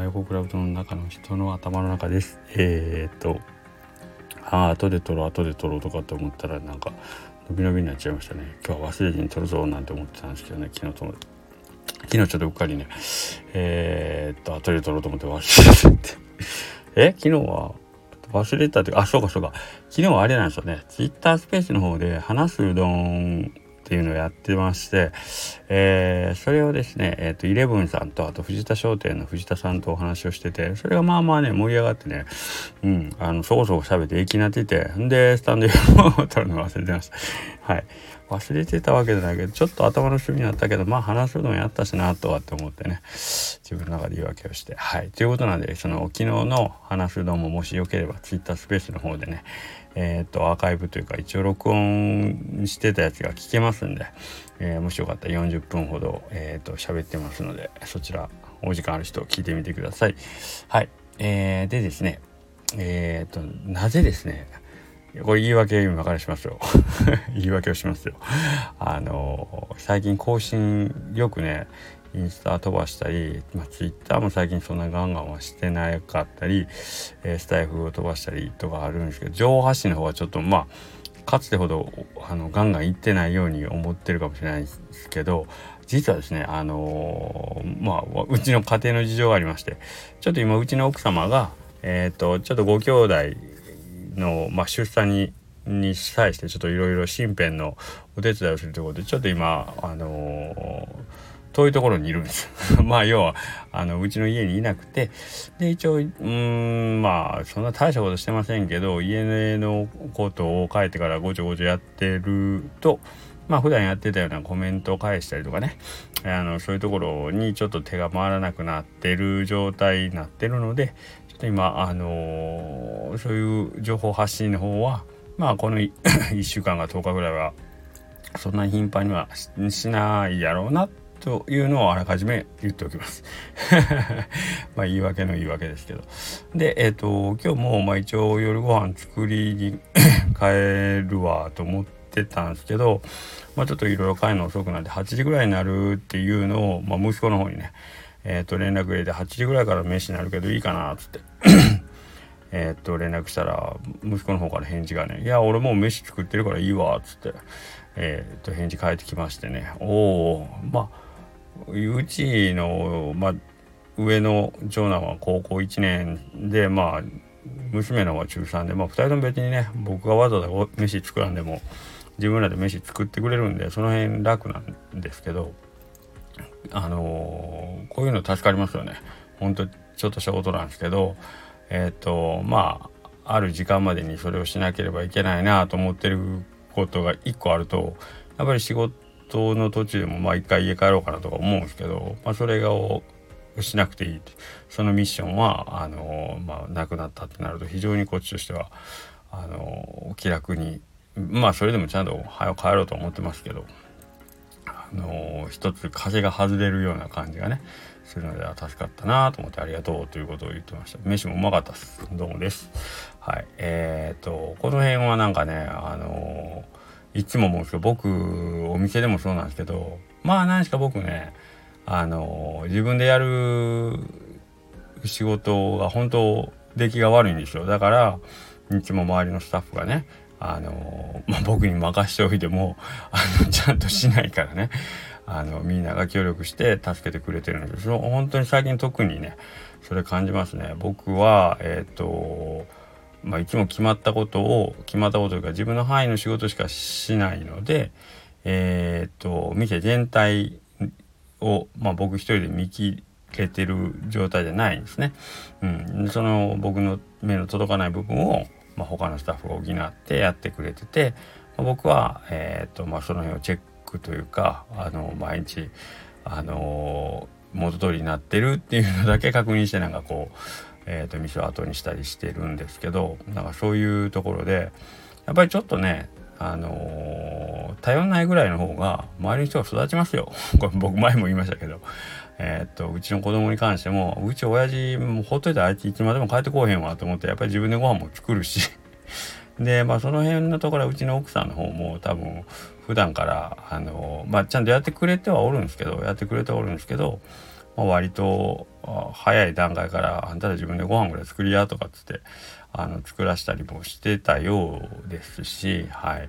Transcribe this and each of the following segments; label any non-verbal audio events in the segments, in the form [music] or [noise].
は横クラウドの中の人の頭の中です。えー、っとああ後で撮ろう後で撮ろうとかって思ったらなんか伸び伸びになっちゃいましたね。今日は忘れずに撮るぞなんて思ってたんですけどね。昨日と昨日ちょっとうっかりね。えー、っと後で撮ろうと思って忘れてえ昨日は忘れたというあそうかそうか。昨日はあれなんですよね。ツイッタースペースの方で話すうどんっていうのをやってまして、えー、それをですね、えっ、ー、と、イレブンさんと、あと藤田商店の藤田さんとお話をしてて、それがまあまあね、盛り上がってね、うん、あの、そこそこ喋って駅になってて、んで、スタンド FM を撮るの忘れてました。はい。忘れてたわけじゃないけど、ちょっと頭の趣味になったけど、まあ話すのやったしなとはって思ってね、自分の中で言い訳をして。はい。ということなんで、その昨日の話すのももしよければ、ツイッタースペースの方でね、えっ、と、アーカイブというか、一応録音してたやつが聞けますんで、えー、もしよかったら40分ほど、えっ、と、喋ってますので、そちら、お時間ある人聞いてみてください。はい。えー、でですね、えっ、と、なぜですね、これ言い訳今からしますよ。[laughs] 言い訳をしますよ。あの最近更新よくねインスタ飛ばしたり、まあ、ツイッターも最近そんなガンガンはしてなかったり、えー、スタイフを飛ばしたりとかあるんですけど情報発信の方はちょっとまあかつてほどあのガンガン行ってないように思ってるかもしれないですけど実はですねあのー、まあうちの家庭の事情がありましてちょっと今うちの奥様がえっ、ー、とちょっとご兄弟の、まあ、出産にに際してちょっといろいろ身辺のお手伝いをするということでちょっと今あのー、遠いところにいるんです。[laughs] まあ要はあのうちの家にいなくて。で一応うんまあそんな大したことしてませんけど家のことを帰ってからごちょごちょやってるとまあ普段やってたようなコメントを返したりとかね。あのそういうところにちょっと手が回らなくなってる状態になってるので今あのー、そういう情報発信の方はまあこの1 [laughs] 週間か10日ぐらいはそんなに頻繁にはしないやろうなというのをあらかじめ言っておきます。[laughs] まあ言い訳の言い訳ですけど。で、えっ、ー、と、今日もまあ一応夜ご飯作りに [coughs] 帰るわと思ってたんですけど、まあちょっといろいろ帰るの遅くなって8時ぐらいになるっていうのを、まあ息子の方にね、えっ、ー、と連絡入れて8時ぐらいから飯になるけどいいかなっつって。[coughs] えっと連絡したら息子の方から返事がね「いや俺もう飯作ってるからいいわ」っつって。えっ、ー、と返事返ってきましてね。おおまあうちの、まあ、上の長男は高校1年でまあ娘の方は中3でまあ2人とも別にね僕がわざわざ飯作らんでも自分らで飯作ってくれるんでその辺楽なんですけど。あのー、こういうの助かりますよね。本当ちょっとしたことなんですけどえっ、ー、とまあある時間までにそれをしなければいけないなと思ってることが1個あるとやっぱり仕事の途中でもまあ一回家帰ろうかなとか思うんですけど、まあ、それがしなくていいそのミッションはあのー、まあ、なくなったってなると非常にこっちとしてはあのー、気楽にまあそれでもちゃんと早く帰ろうと思ってますけどあの一つ風が外れるような感じがねするのでは助かったなと思ってありがとうということを言ってました。飯もうまかったです。どうもです。はい。えー、っとこの辺はなんかねあのいつも思うんですけど僕お店でもそうなんですけどまあ何しか僕ねあの自分でやる仕事が本当出来が悪いんですよ。だからいつも周りのスタッフがねあの、まあ、僕に任しておいてもあのちゃんとしないからね。あのみんなが協力して助けてくれてるんですそ本当に最近特にねそれ感じますね。僕はえっ、とまあいつも決まったことを決まったことというか自分の範囲の仕事しかしないのでえっ、と店全体を、まあ、僕一人で見切れてる状態じゃないんですね。うん、その僕の目の届かない部分をまあ、他のスタッフが補ってやってくれてて、まあ、僕は、えーとまあ、その辺をチェックというかあの毎日あの元通りになってるっていうのだけ確認してなんかこう、えーと、店を後にしたりしてるんですけどなんかそういうところでやっぱりちょっとねあのー、頼んないぐらいの方が周りの人が育ちますよ。[laughs] これ僕前も言いましたけど。えー、っと、うちの子供に関しても、うち親父もほっといたらあいついつまでも帰ってこうへんわと思って、やっぱり自分でご飯も作るし。[laughs] で、まあその辺のところはうちの奥さんの方も多分普段から、あの、まあちゃんとやってくれてはおるんですけど、やってくれてはおるんですけど、まあ、割と早い段階からあんたら自分でご飯ぐらい作りやとかっつってあの作らしたりもしてたようですし、はい、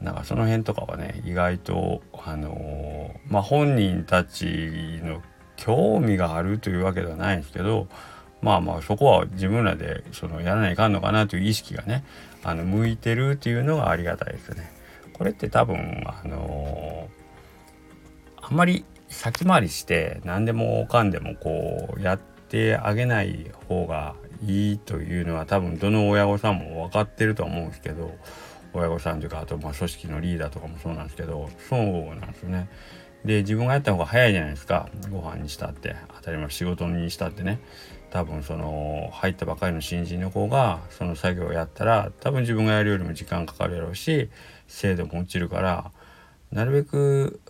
なんかその辺とかはね意外とあの、まあ本人たちの興味があるというわけではないんですけどまあまあそこは自分らでそのやらないかんのかなという意識がねあの向いてるっていうのがありがたいですね。これって多分あのー、あんまり先回りして何でもかんでもこうやってあげない方がいいというのは多分どの親御さんも分かってると思うんですけど親御さんというかあとまあ組織のリーダーとかもそうなんですけどそうなんですよね。で自分がやった方が早いじゃないですか。ご飯にしたって。当たり前仕事にしたってね。多分その入ったばかりの新人の子がその作業をやったら多分自分がやるよりも時間かかるやろうし精度も落ちるからなるべく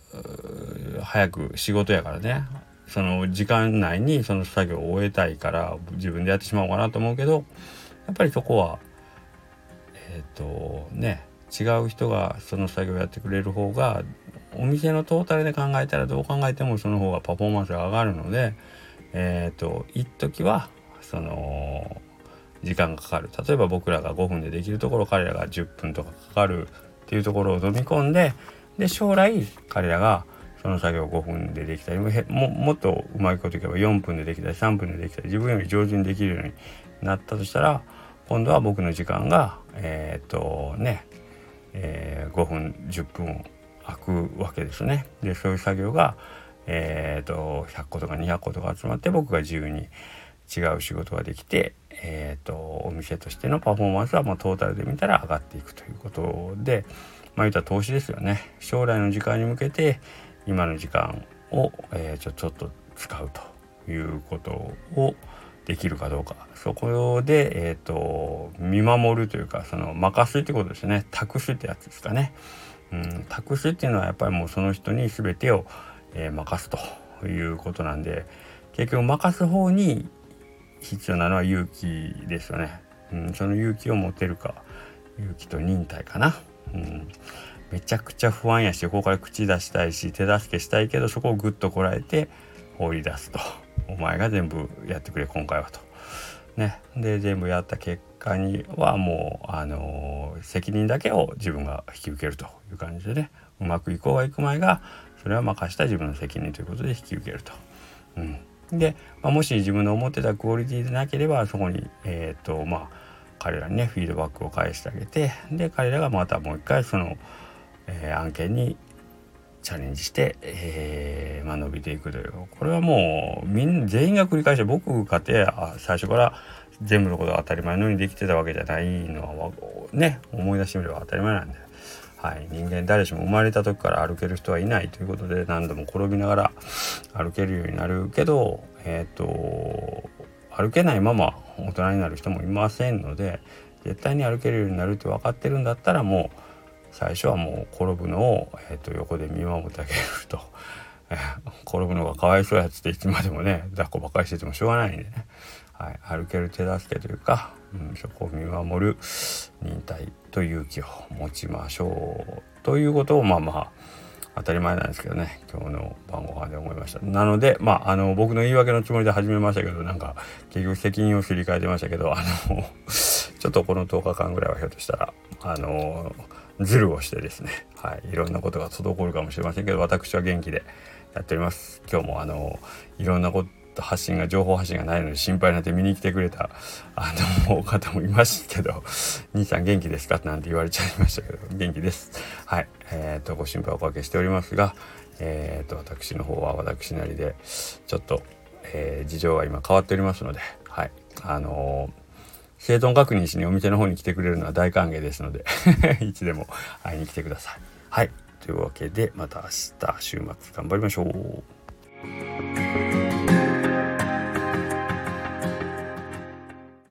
早く仕事やからね。その時間内にその作業を終えたいから自分でやってしまおうかなと思うけどやっぱりそこはえっ、ー、とね違う人がその作業をやってくれる方がお店のトータルで考えたらどう考えてもその方がパフォーマンスが上がるのでえっ、ー、と一時はその時間がかかる。例えば僕らが5分でできるところ彼らが10分とかかかるっていうところを飲み込んでで将来彼らがその作業5分でできたりももっとうまいこといけば4分でできたり3分でできたり自分より上手にできるようになったとしたら今度は僕の時間がえー、っとね、えー、5分10分空くわけですね。でそういう作業がえー、っと100個とか200個とか集まって僕が自由に違う仕事ができて、えーと、お店としてのパフォーマンスはまトータルで見たら上がっていくということでまあ言ったら投資ですよね将来の時間に向けて今の時間を、えー、ちょちょっと使うということをできるかどうかそこで、えーと、見守るというかその任すってことですね託すってやつですかね。うん、託すっていうのはやっぱりもうその人に全てを、えー、任すということなんで結局任す方に必要なのは勇気ですよね。うん、その勇気を持てるか勇気と忍耐かな。うん、めちゃくちゃ不安やしここから口出したいし手助けしたいけどそこをぐっとこらえて放り出すとお前が全部やってくれ今回はと。ね、で全部やった結果にはもう、あのー、責任だけを自分が引き受けるという感じでねうまくいこうがいく前がそれは任した自分の責任ということで引き受けると。うんで、まあ、もし自分の思ってたクオリティでなければそこにえっ、とまあ彼らにねフィードバックを返してあげてで彼らがまたもう一回その、えー、案件にチャレンジして、えーまあ、伸びていくという。これはもうみん全員が繰り返して僕かて最初から全部のことが当たり前のようにできてたわけじゃないのはね思い出してみれば当たり前なんで。はい、人間誰しも生まれた時から歩ける人はいないということで何度も転びながら歩けるようになるけど、えっ、ー、と歩けないまま大人になる人もいませんので絶対に歩けるようになるって分かってるんだったらもう最初はもう転ぶのを、えー、と横で見守ってあげると。[laughs] 転ぶのがかわいそうやつっていつまでもね抱っこばっかりしててもしょうがないんでね、はい、歩ける手助けというか、うん、そこを見守る忍耐と勇気を持ちましょうということをまあまあ当たり前なんですけどね。今日の晩ご飯で思いました。なのでまああの僕の言い訳のつもりで始めましたけどなんか結局責任をすり替えてましたけどあの [laughs] ちょっとこの10日間ぐらいはひょっとしたらあのズルをしてですね。はい。いろんなことが滞るかもしれませんけど私は元気でやっております。今日もあのいろんなこと発信が情報発信がないので心配になって見に来てくれたあの方もいましたけど「兄さん元気ですか?」なんて言われちゃいましたけど元気です。はい。えーと、ご心配おかけしておりますが、えーと、私の方は私なりでちょっと、えー、事情が今変わっておりますので、はい。あのー生存確認しにお店の方に来てくれるのは大歓迎ですので [laughs] いつでも会いに来てください。はいというわけでまた明日週末頑張りましょう。